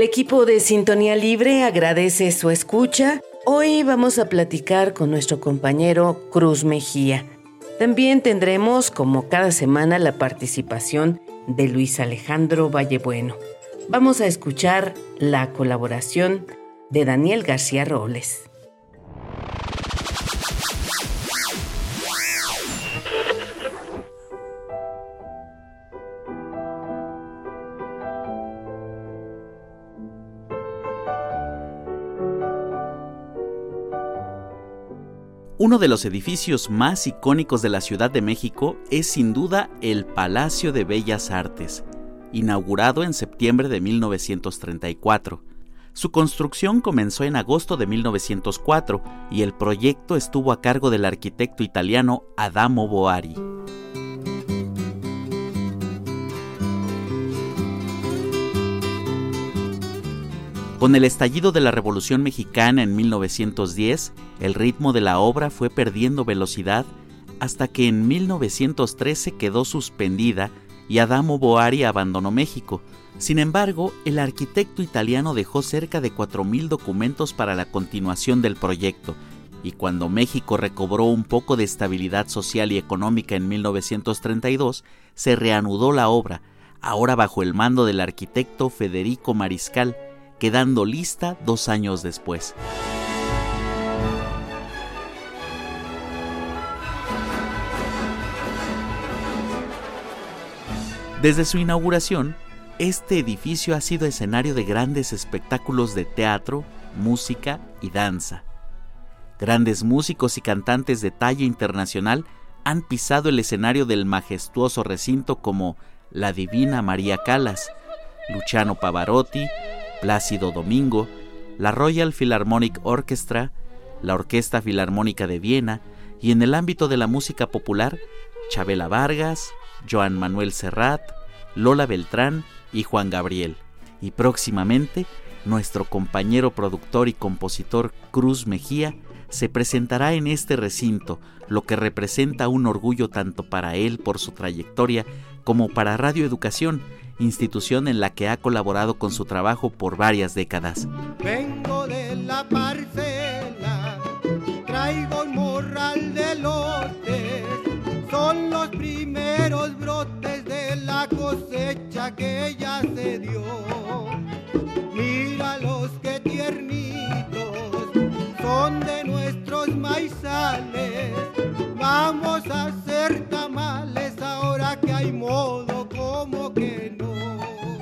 El equipo de Sintonía Libre agradece su escucha. Hoy vamos a platicar con nuestro compañero Cruz Mejía. También tendremos, como cada semana, la participación de Luis Alejandro Vallebueno. Vamos a escuchar la colaboración de Daniel García Robles. Uno de los edificios más icónicos de la Ciudad de México es sin duda el Palacio de Bellas Artes, inaugurado en septiembre de 1934. Su construcción comenzó en agosto de 1904 y el proyecto estuvo a cargo del arquitecto italiano Adamo Boari. Con el estallido de la Revolución Mexicana en 1910, el ritmo de la obra fue perdiendo velocidad hasta que en 1913 quedó suspendida y Adamo Boari abandonó México. Sin embargo, el arquitecto italiano dejó cerca de 4.000 documentos para la continuación del proyecto, y cuando México recobró un poco de estabilidad social y económica en 1932, se reanudó la obra, ahora bajo el mando del arquitecto Federico Mariscal, quedando lista dos años después. Desde su inauguración, este edificio ha sido escenario de grandes espectáculos de teatro, música y danza. Grandes músicos y cantantes de talla internacional han pisado el escenario del majestuoso recinto como la Divina María Calas, Luciano Pavarotti, Plácido Domingo, la Royal Philharmonic Orchestra, la Orquesta Filarmónica de Viena y en el ámbito de la música popular, Chabela Vargas, Joan Manuel Serrat, Lola Beltrán y Juan Gabriel. Y próximamente, nuestro compañero productor y compositor Cruz Mejía se presentará en este recinto, lo que representa un orgullo tanto para él por su trayectoria como para Radio Educación, institución en la que ha colaborado con su trabajo por varias décadas. Vengo de la parcela, traigo un morral de lotes, son los primeros brotes de la cosecha que ya se dio. Mira los que tiernitos son de nuestros maizales, vamos a hacer tamales ahora que hay modo como que no.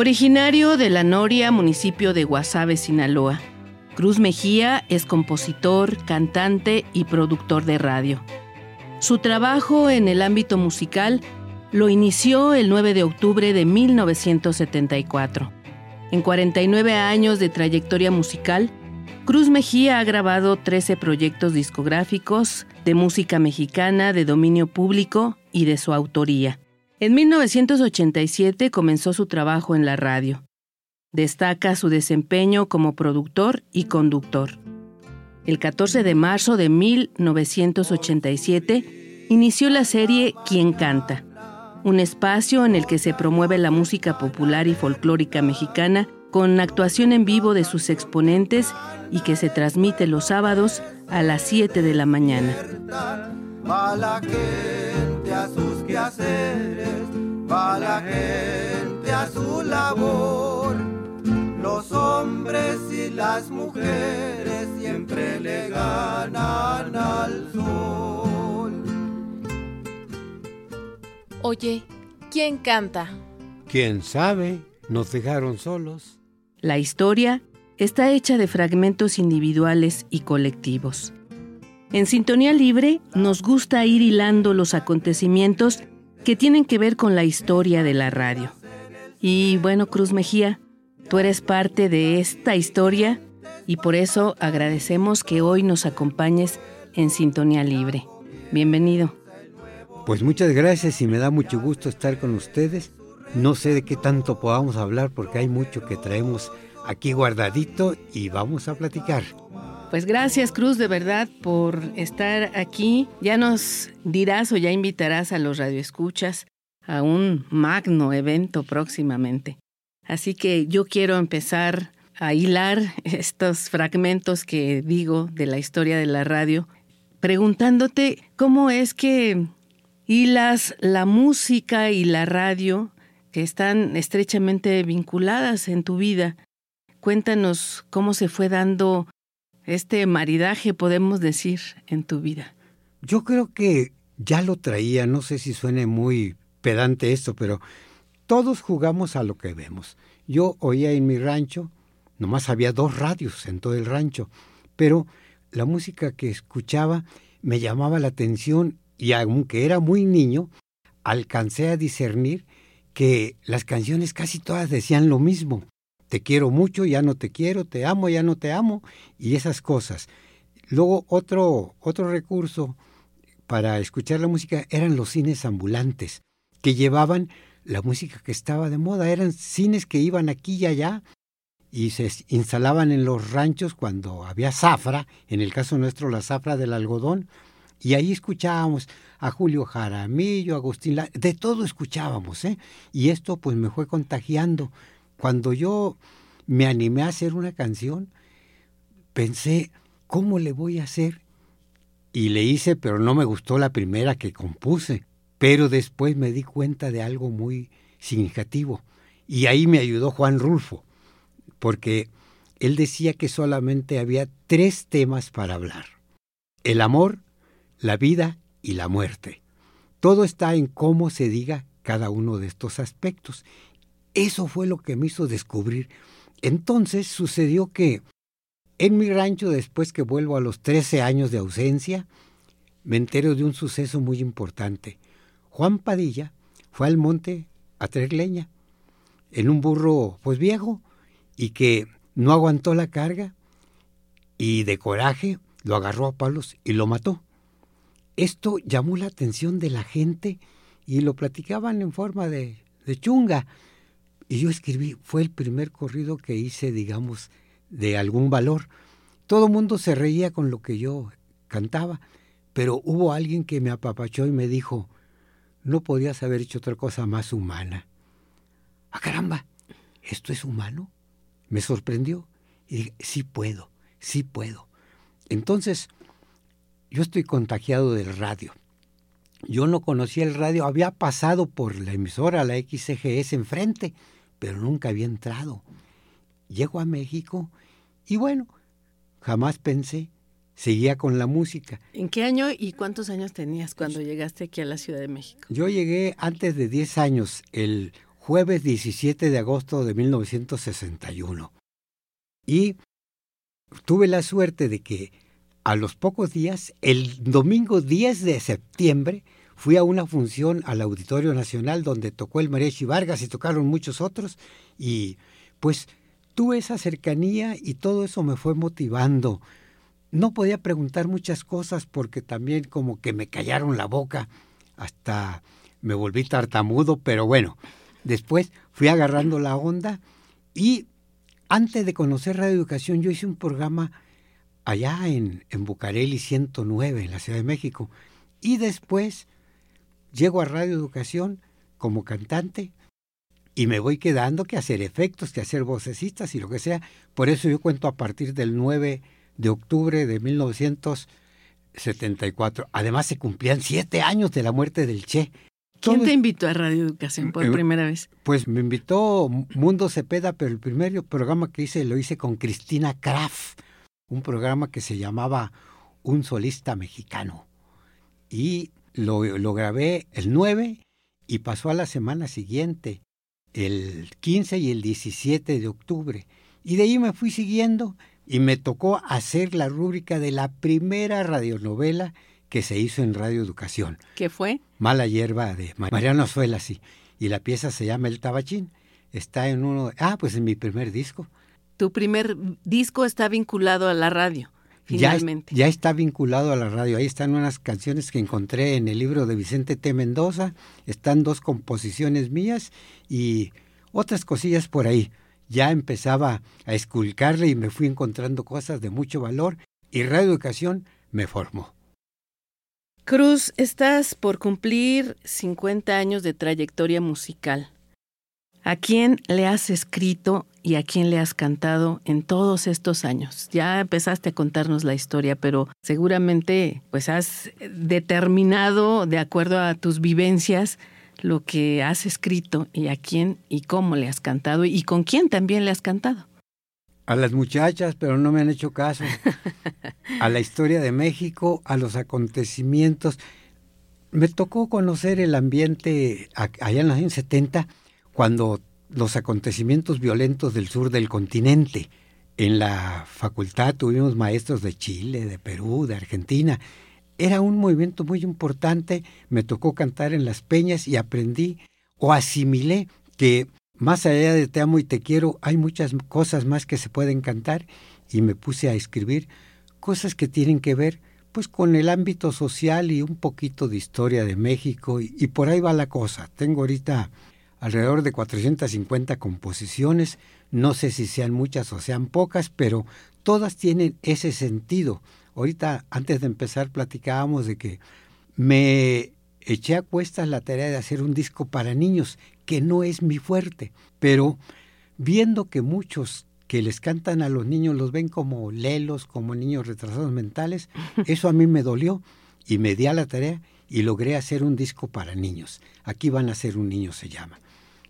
Originario de La Noria, municipio de Guasave, Sinaloa. Cruz Mejía es compositor, cantante y productor de radio. Su trabajo en el ámbito musical lo inició el 9 de octubre de 1974. En 49 años de trayectoria musical, Cruz Mejía ha grabado 13 proyectos discográficos de música mexicana de dominio público y de su autoría. En 1987 comenzó su trabajo en la radio. Destaca su desempeño como productor y conductor. El 14 de marzo de 1987 inició la serie Quién canta, un espacio en el que se promueve la música popular y folclórica mexicana con actuación en vivo de sus exponentes y que se transmite los sábados a las 7 de la mañana. Va la gente a sus quehaceres, va la gente a su labor. Los hombres y las mujeres siempre le ganan al sol. Oye, ¿quién canta? ¿Quién sabe? Nos dejaron solos. La historia está hecha de fragmentos individuales y colectivos. En Sintonía Libre nos gusta ir hilando los acontecimientos que tienen que ver con la historia de la radio. Y bueno, Cruz Mejía, tú eres parte de esta historia y por eso agradecemos que hoy nos acompañes en Sintonía Libre. Bienvenido. Pues muchas gracias y me da mucho gusto estar con ustedes. No sé de qué tanto podamos hablar porque hay mucho que traemos aquí guardadito y vamos a platicar. Pues gracias Cruz de verdad por estar aquí. Ya nos dirás o ya invitarás a los radioescuchas a un magno evento próximamente. Así que yo quiero empezar a hilar estos fragmentos que digo de la historia de la radio, preguntándote cómo es que hilas la música y la radio que están estrechamente vinculadas en tu vida. Cuéntanos cómo se fue dando este maridaje, podemos decir, en tu vida. Yo creo que ya lo traía, no sé si suene muy pedante esto, pero todos jugamos a lo que vemos. Yo oía en mi rancho, nomás había dos radios en todo el rancho, pero la música que escuchaba me llamaba la atención y aunque era muy niño, alcancé a discernir que las canciones casi todas decían lo mismo. Te quiero mucho, ya no te quiero, te amo, ya no te amo, y esas cosas. Luego otro, otro recurso para escuchar la música eran los cines ambulantes, que llevaban la música que estaba de moda. Eran cines que iban aquí y allá y se instalaban en los ranchos cuando había zafra, en el caso nuestro la zafra del algodón, y ahí escuchábamos a Julio Jaramillo, Agustín, de todo escuchábamos, ¿eh? Y esto pues me fue contagiando. Cuando yo me animé a hacer una canción, pensé, ¿cómo le voy a hacer? Y le hice, pero no me gustó la primera que compuse. Pero después me di cuenta de algo muy significativo. Y ahí me ayudó Juan Rulfo, porque él decía que solamente había tres temas para hablar. El amor, la vida y la muerte. Todo está en cómo se diga cada uno de estos aspectos. Eso fue lo que me hizo descubrir. Entonces sucedió que en mi rancho, después que vuelvo a los 13 años de ausencia, me entero de un suceso muy importante. Juan Padilla fue al monte a traer leña en un burro pues viejo y que no aguantó la carga y de coraje lo agarró a palos y lo mató. Esto llamó la atención de la gente y lo platicaban en forma de, chunga. Y yo escribí, fue el primer corrido que hice, digamos, de algún valor. Todo el mundo se reía con lo que yo cantaba, pero hubo alguien que me apapachó y me dijo, no podías haber hecho otra cosa más humana. ¡Ah, caramba! ¿Esto es humano? Me sorprendió y dije, sí puedo, sí puedo. Entonces, yo estoy contagiado del radio. Yo no conocía el radio, había pasado por la emisora, la XCGS enfrente, pero nunca había entrado. Llego a México y bueno, jamás pensé, seguía con la música. ¿En qué año y cuántos años tenías cuando llegaste aquí a la Ciudad de México? Yo llegué antes de 10 años, el jueves 17 de agosto de 1961. Y tuve la suerte de que a los pocos días, el domingo 10 de septiembre, fui a una función al Auditorio Nacional donde tocó el Mariachi Vargas y tocaron muchos otros y pues tuve esa cercanía y todo eso me fue motivando. No podía preguntar muchas cosas porque también como que me callaron la boca, hasta me volví tartamudo, pero bueno, después fui agarrando la onda y antes de conocer Radio Educación yo hice un programa allá en, en Bucareli 109, en la Ciudad de México. Y después llego a Radio Educación como cantante y me voy quedando que hacer efectos, que hacer vocesistas y lo que sea. Por eso yo cuento a partir del 9 de octubre de 1974. Además se cumplían siete años de la muerte del Che. ¿Quién te invitó a Radio Educación por Eh, primera vez? Pues me invitó Mundo Cepeda, pero el primer programa que hice lo hice con Cristina Kraft, un programa que se llamaba Un solista mexicano. Y lo, lo grabé el 9 y pasó a la semana siguiente, el 15 y el 17 de octubre. Y de ahí me fui siguiendo y me tocó hacer la rúbrica de la primera radionovela que se hizo en Radio Educación. ¿Qué fue? Mala hierba de Mariano Azuela, sí. Y la pieza se llama El Tabachín. Está en uno. Ah, pues en mi primer disco. Tu primer disco está vinculado a la radio, Ya, finalmente. ya está vinculado a la radio. Ahí están unas canciones que encontré en el libro de Vicente T. Mendoza. Están dos composiciones mías y otras cosillas por ahí. Ya empezaba a esculcarle y me fui encontrando cosas de mucho valor y Radio Educación me formó. Cruz, estás por cumplir 50 años de trayectoria musical. ¿A quién le has escrito y a quién le has cantado en todos estos años? Ya empezaste a contarnos la historia, pero seguramente pues has determinado de acuerdo a tus vivencias lo que has escrito y a quién y cómo le has cantado y con quién también le has cantado. A las muchachas, pero no me han hecho caso. A la historia de México, a los acontecimientos. Me tocó conocer el ambiente allá en los años 70, cuando los acontecimientos violentos del sur del continente. En la facultad tuvimos maestros de Chile, de Perú, de Argentina. Era un movimiento muy importante. Me tocó cantar en las peñas y aprendí o asimilé que más allá de Te amo y te quiero, hay muchas cosas más que se pueden cantar y me puse a escribir cosas que tienen que ver pues con el ámbito social y un poquito de historia de México y, y por ahí va la cosa. Tengo ahorita alrededor de 450 composiciones, no sé si sean muchas o sean pocas, pero todas tienen ese sentido. Ahorita antes de empezar platicábamos de que me eché a cuestas la tarea de hacer un disco para niños, que no es mi fuerte, pero viendo que muchos que les cantan a los niños los ven como lelos, como niños retrasados mentales, eso a mí me dolió y me di a la tarea y logré hacer un disco para niños. Aquí van a ser un niño se llama.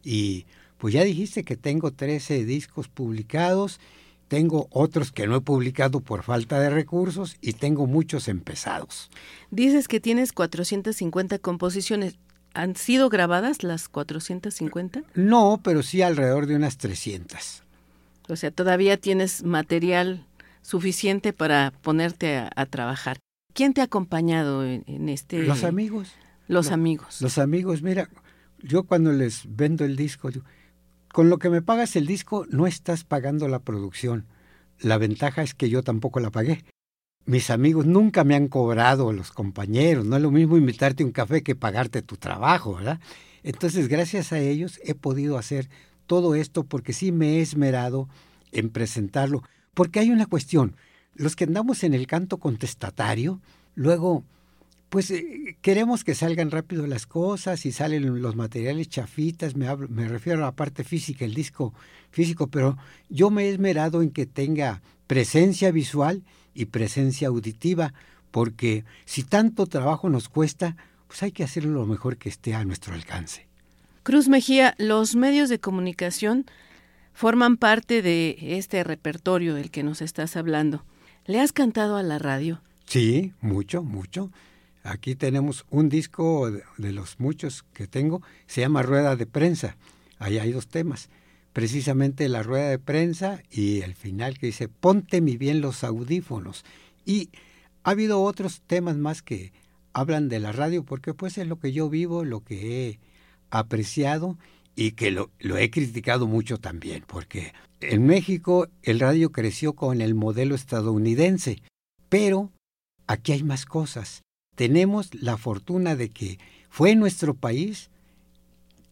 Y pues ya dijiste que tengo 13 discos publicados, tengo otros que no he publicado por falta de recursos y tengo muchos empezados. Dices que tienes 450 composiciones. ¿Han sido grabadas las 450? No, pero sí alrededor de unas 300. O sea, todavía tienes material suficiente para ponerte a, a trabajar. ¿Quién te ha acompañado en, en este? Los amigos. Los Lo- amigos. Los amigos, mira, yo cuando les vendo el disco, con lo que me pagas el disco no estás pagando la producción. La ventaja es que yo tampoco la pagué. Mis amigos nunca me han cobrado, los compañeros. No es lo mismo invitarte a un café que pagarte tu trabajo, ¿verdad? Entonces, gracias a ellos he podido hacer todo esto porque sí me he esmerado en presentarlo. Porque hay una cuestión. Los que andamos en el canto contestatario, luego pues eh, queremos que salgan rápido las cosas y salen los materiales chafitas, me, hablo- me refiero a la parte física, el disco físico, pero yo me he esmerado en que tenga presencia visual y presencia auditiva, porque si tanto trabajo nos cuesta, pues hay que hacerlo lo mejor que esté a nuestro alcance. Cruz Mejía, los medios de comunicación forman parte de este repertorio del que nos estás hablando. ¿Le has cantado a la radio? Sí, mucho, mucho. Aquí tenemos un disco de, los muchos que tengo, se llama Rueda de Prensa. Ahí hay dos temas. Precisamente la rueda de prensa y el final que dice, ponte mi bien los audífonos. Y ha habido otros temas más que hablan de la radio, porque pues es lo que yo vivo, lo que he apreciado y que lo he criticado mucho también, porque en México el radio creció con el modelo estadounidense, pero aquí hay más cosas. Tenemos la fortuna de que fue en nuestro país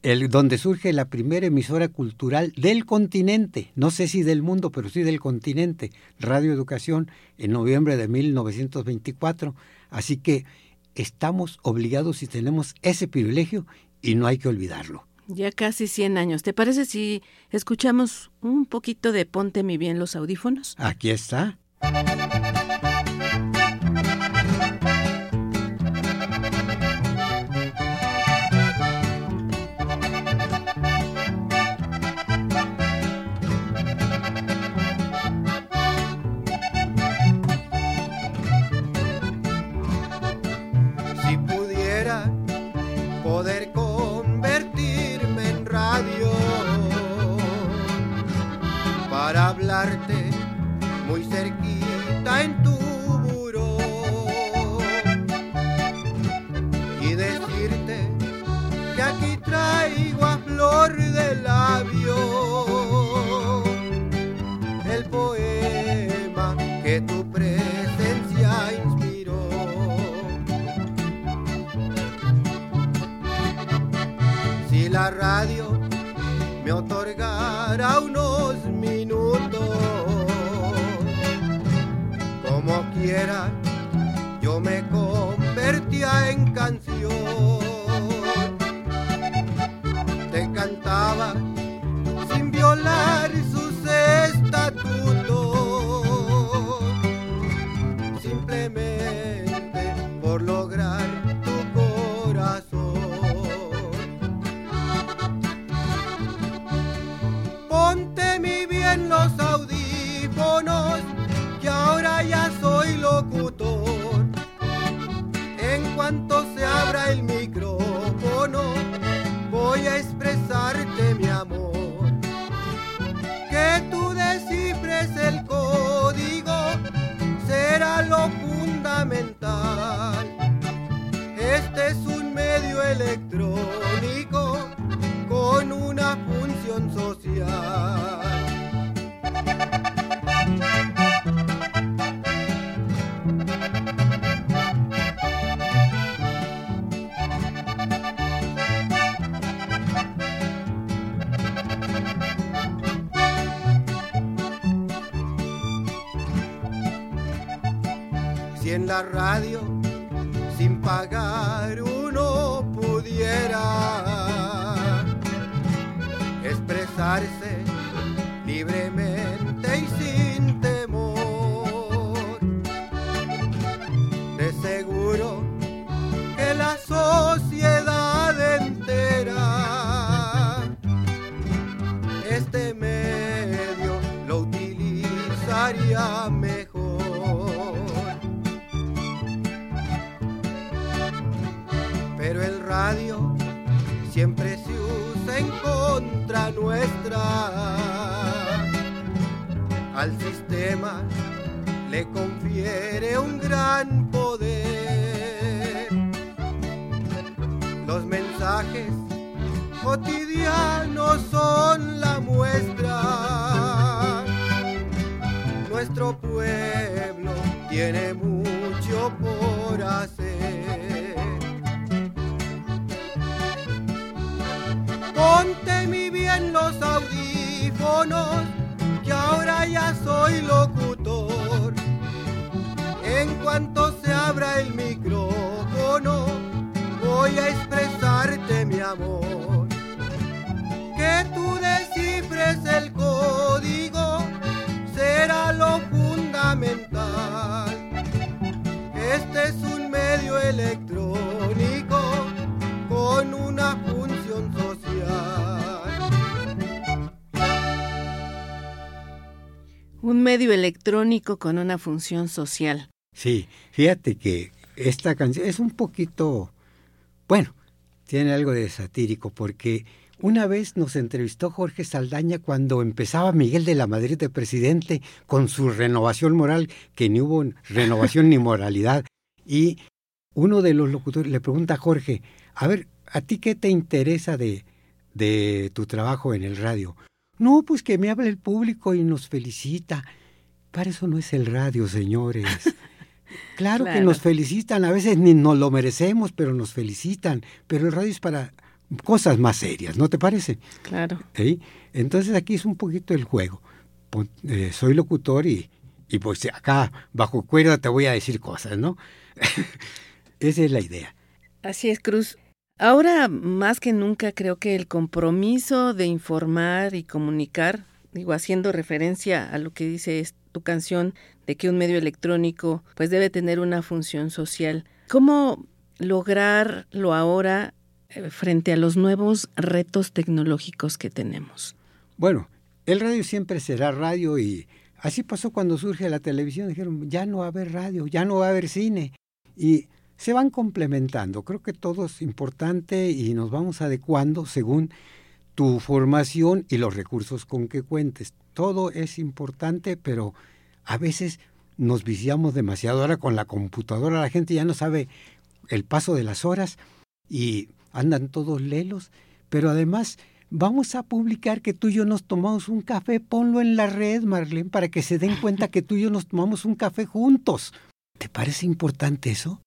el, donde surge la primera emisora cultural del continente, no sé si del mundo, pero sí del continente, Radio Educación, en noviembre de 1924. Así que estamos obligados y tenemos ese privilegio y no hay que olvidarlo. Ya casi 100 años. ¿Te parece si escuchamos un poquito de Ponte mi bien los audífonos? Aquí está. Radio me otorgara unos yo este medio lo utilizaría mejor. siempre se usa en contra nuestra. Al sistema le confiere un gran poder. Cotidianos son la muestra. Nuestro pueblo tiene mucho por hacer. Ponte mi bien los audífonos, que ahora ya soy locutor. En cuanto se abra el micrófono, voy a expresarte mi amor. Un medio electrónico con una función social. Sí, fíjate que esta canción es un poquito, bueno, tiene algo de satírico porque una vez nos entrevistó Jorge Saldaña cuando empezaba Miguel de la Madrid de presidente con su renovación moral, que ni hubo renovación ni moralidad. Y uno de los locutores le pregunta a Jorge, a ver, ¿a ti qué te interesa de, de tu trabajo en el radio? No, pues que me hable el público y nos felicita. Para eso no es el radio, señores. Claro, que nos felicitan, a veces ni nos lo merecemos, pero nos felicitan. Pero el radio es para cosas más serias, ¿no te parece? Claro. Entonces aquí es un poquito el juego. Eh, soy locutor y, y pues acá bajo cuerda te voy a decir cosas, ¿no? Esa es la idea. Así es, Cruz. Ahora, más que nunca, creo que el compromiso de informar y comunicar, digo, haciendo referencia a lo que dice tu canción, de que un medio electrónico pues debe tener una función social. ¿Cómo lograrlo ahora eh, frente a los nuevos retos tecnológicos que tenemos? Bueno, el radio siempre será radio y así pasó cuando surge la televisión. Dijeron, ya no va a haber radio, ya no va a haber cine. Y se van complementando. Creo que todo es importante y nos vamos adecuando según tu formación y los recursos con que cuentes. Todo es importante, pero a veces nos viciamos demasiado. Ahora con la computadora la gente ya no sabe el paso de las horas y andan todos lelos, pero además vamos a publicar que tú y yo nos tomamos un café, ponlo en la red, Marlene, para que se den cuenta que tú y yo nos tomamos un café juntos. ¿Te parece importante eso?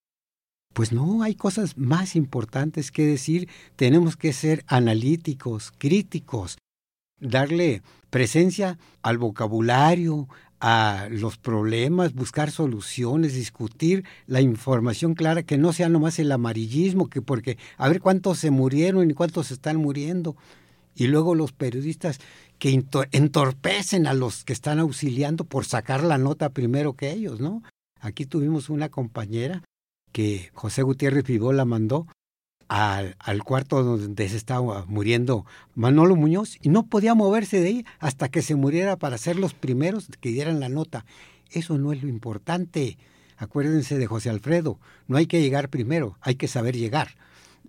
Pues no, hay cosas más importantes que decir. Tenemos que ser analíticos, críticos, darle presencia al vocabulario, a los problemas, buscar soluciones, discutir la información clara, que no sea nomás el amarillismo, que porque a ver cuántos se murieron y cuántos están muriendo. Y luego los periodistas que entorpecen a los que están auxiliando por sacar la nota primero que ellos, ¿no? Aquí tuvimos una compañera que José Gutiérrez Pibó la mandó al, al, cuarto donde se estaba muriendo Manolo Muñoz y no podía moverse de ahí hasta que se muriera para ser los primeros que dieran la nota. Eso no es lo importante. Acuérdense de José Alfredo, no hay que llegar primero, hay que saber llegar.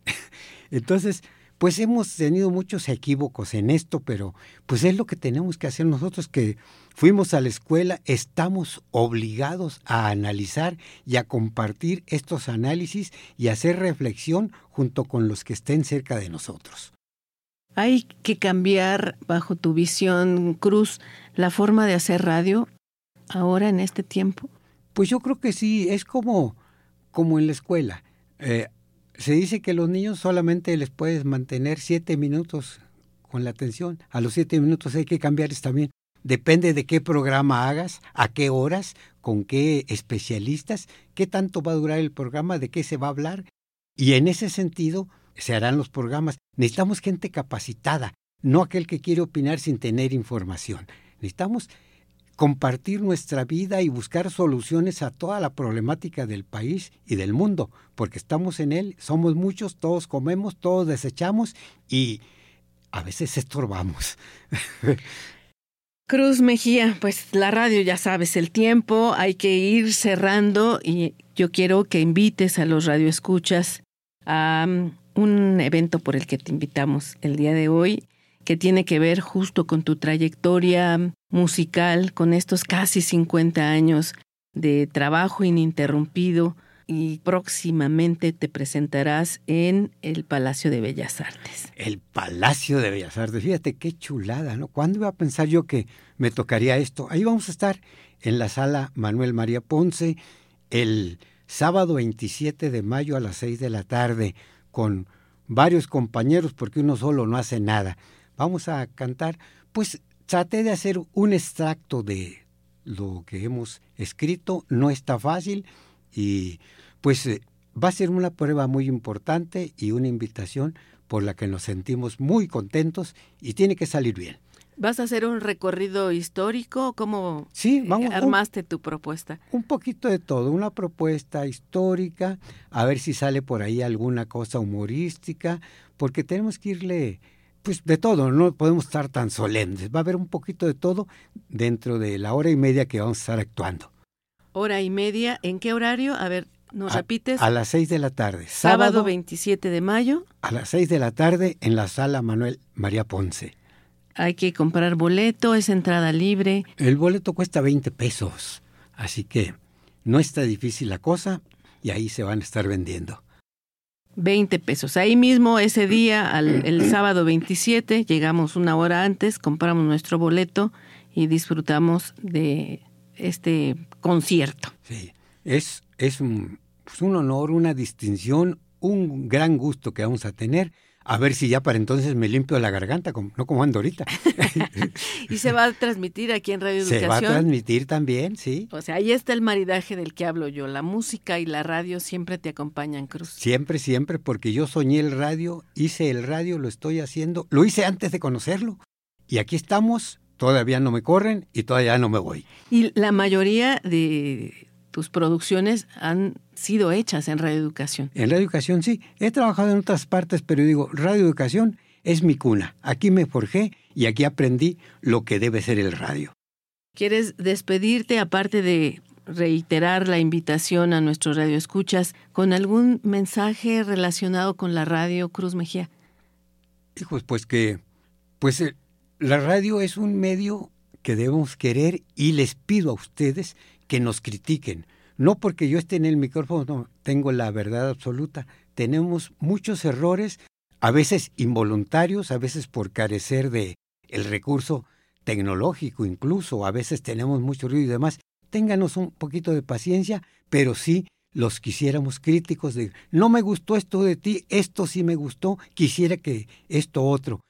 Entonces, pues hemos tenido muchos equívocos en esto, pero pues es lo que tenemos que hacer nosotros que fuimos a la escuela, estamos obligados a analizar y a compartir estos análisis y hacer reflexión junto con los que estén cerca de nosotros. Hay que cambiar, bajo tu visión, Cruz, la forma de hacer radio ahora en este tiempo. Pues yo creo que sí, es como, como en la escuela. Eh, se dice que los niños solamente les puedes mantener siete minutos con la atención. A los siete minutos hay que cambiarles también. Depende de qué programa hagas, a qué horas, con qué especialistas, qué tanto va a durar el programa, de qué se va a hablar. Y en ese sentido se harán los programas. Necesitamos gente capacitada, no aquel que quiere opinar sin tener información. Necesitamos compartir nuestra vida y buscar soluciones a toda la problemática del país y del mundo, porque estamos en él, somos muchos, todos comemos, todos desechamos y a veces estorbamos. Cruz Mejía, pues la radio ya sabes el tiempo, hay que ir cerrando y yo quiero que invites a los radioescuchas a um, un evento por el que te invitamos el día de hoy que tiene que ver justo con tu trayectoria musical, con estos casi 50 años de trabajo ininterrumpido y próximamente te presentarás en el Palacio de Bellas Artes. El Palacio de Bellas Artes, fíjate qué chulada, ¿no? ¿Cuándo iba a pensar yo que me tocaría esto? Ahí vamos a estar en la sala Manuel María Ponce el sábado 27 de mayo a las 6 de la tarde con varios compañeros porque uno solo no hace nada vamos a cantar, pues traté de hacer un extracto de lo que hemos escrito, no está fácil y pues eh, va a ser una prueba muy importante y una invitación por la que nos sentimos muy contentos y tiene que salir bien. ¿Vas a hacer un recorrido histórico? ¿Cómo sí, vamos, armaste tu propuesta? Un poquito de todo, una propuesta histórica, a ver si sale por ahí alguna cosa humorística, porque tenemos que irle pues de todo, no podemos estar tan solemnes. Va a haber un poquito de todo dentro de la hora y media que vamos a estar actuando. Hora y media, ¿en qué horario? A ver, ¿nos repites? A las seis de la tarde. Sábado, 27 de mayo. A las seis de la tarde en la sala Manuel María Ponce. Hay que comprar boleto, es entrada libre. El boleto cuesta 20 pesos, así que no está difícil la cosa y ahí se van a estar vendiendo. 20 pesos. Ahí mismo ese día, el sábado 27, llegamos una hora antes, compramos nuestro boleto y disfrutamos de este concierto. Sí, es, es un, pues un honor, una distinción, un gran gusto que vamos a tener. A ver si ya para entonces me limpio la garganta, no como ando ahorita. y se va a transmitir aquí en Radio Educación. Se va a transmitir también, sí. O sea, ahí está el maridaje del que hablo yo. La música y la radio siempre te acompañan, Cruz. Siempre, siempre, porque yo soñé el radio, hice el radio, lo estoy haciendo. Lo hice antes de conocerlo. Y aquí estamos, todavía no me corren y todavía no me voy. Y la mayoría de tus producciones han sido hechas en Radio Educación. En Radio Educación sí. He trabajado en otras partes, pero digo, Radio Educación es mi cuna. Aquí me forjé y aquí aprendí lo que debe ser el radio. ¿Quieres despedirte, aparte de reiterar la invitación a nuestros radioescuchas, con algún mensaje relacionado con la radio Cruz Mejía? Hijos, pues que, pues eh, la radio es un medio que debemos querer y les pido a ustedes que nos critiquen. No porque yo esté en el micrófono, tengo la verdad absoluta. Tenemos muchos errores, a veces involuntarios, a veces por carecer de el recurso tecnológico incluso, a veces tenemos mucho ruido y demás. Ténganos un poquito de paciencia, pero sí los quisiéramos críticos de no me gustó esto de ti, esto sí me gustó, quisiera que esto otro.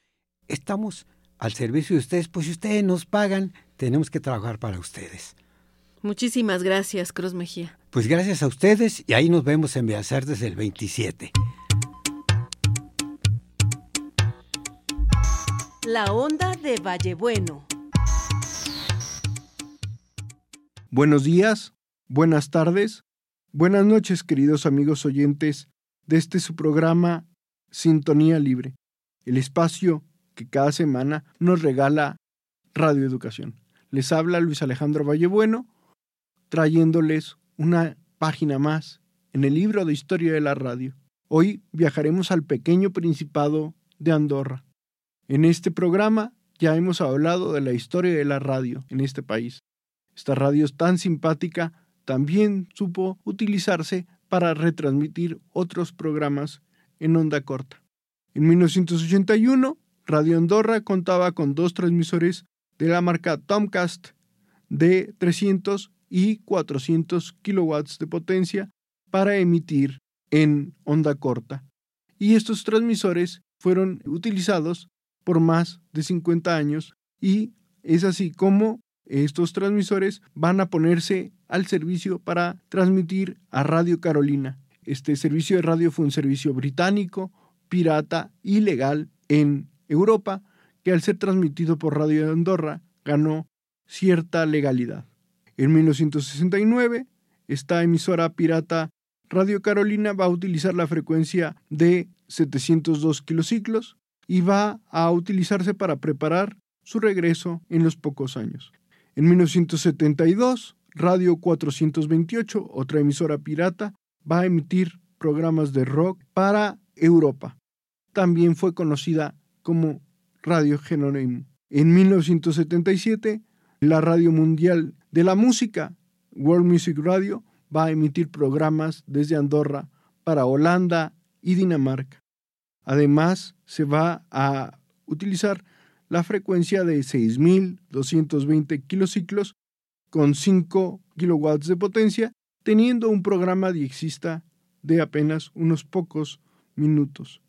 Estamos al servicio de ustedes, pues si ustedes nos pagan, tenemos que trabajar para ustedes. Muchísimas gracias, Cruz Mejía. Pues gracias a ustedes y ahí nos vemos en Bellas Artes el 27. La onda de Vallebueno. Buenos días, buenas tardes, buenas noches, queridos amigos oyentes de este su programa Sintonía Libre, el espacio que cada semana nos regala Radio Educación. Les habla Luis Alejandro Vallebueno trayéndoles una página más en el libro de historia de la radio. Hoy viajaremos al pequeño principado de Andorra. En este programa ya hemos hablado de la historia de la radio en este país. Esta radio es tan simpática también supo utilizarse para retransmitir otros programas en onda corta. En 1981, Radio Andorra contaba con dos transmisores de la marca Tomcast de 300 y 400 kilowatts de potencia para emitir en onda corta. Y estos transmisores fueron utilizados por más de 50 años y es así como estos transmisores van a ponerse al servicio para transmitir a Radio Carolina. Este servicio de radio fue un servicio británico, pirata y legal en Europa, que al ser transmitido por Radio de Andorra ganó cierta legalidad. En 1969, esta emisora pirata Radio Carolina va a utilizar la frecuencia de 702 kilociclos y va a utilizarse para preparar su regreso en los pocos años. En 1972, Radio 428, otra emisora pirata, va a emitir programas de rock para Europa. También fue conocida como Radio Genónimo. En 1977, la Radio Mundial de la Música, World Music Radio, va a emitir programas desde Andorra para Holanda y Dinamarca. Además, se va a utilizar la frecuencia de 6.220 kilociclos con 5 kilowatts de potencia, teniendo un programa diexista de apenas unos pocos minutos.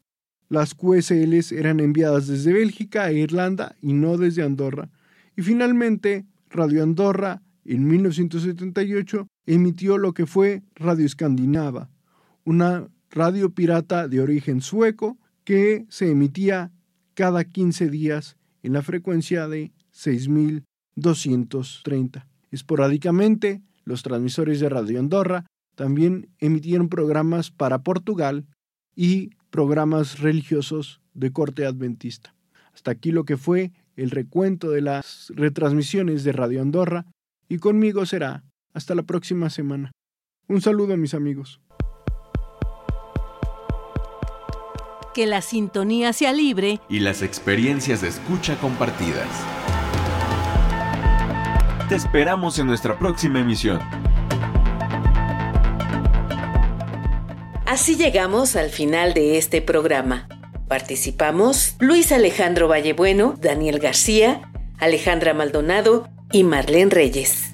Las QSLs eran enviadas desde Bélgica e Irlanda y no desde Andorra, y finalmente, Radio Andorra, en 1978, emitió lo que fue Radio Escandinava, una radio pirata de origen sueco que se emitía cada 15 días en la frecuencia de 6230. Esporádicamente, los transmisores de Radio Andorra también emitieron programas para Portugal y programas religiosos de corte adventista. Hasta aquí lo que fue el recuento de las retransmisiones de Radio Andorra y conmigo será hasta la próxima semana. Un saludo a mis amigos. Que la sintonía sea libre y las experiencias de escucha compartidas. Te esperamos en nuestra próxima emisión. Así llegamos al final de este programa. Participamos Luis Alejandro Vallebueno, Daniel García, Alejandra Maldonado y Marlene Reyes.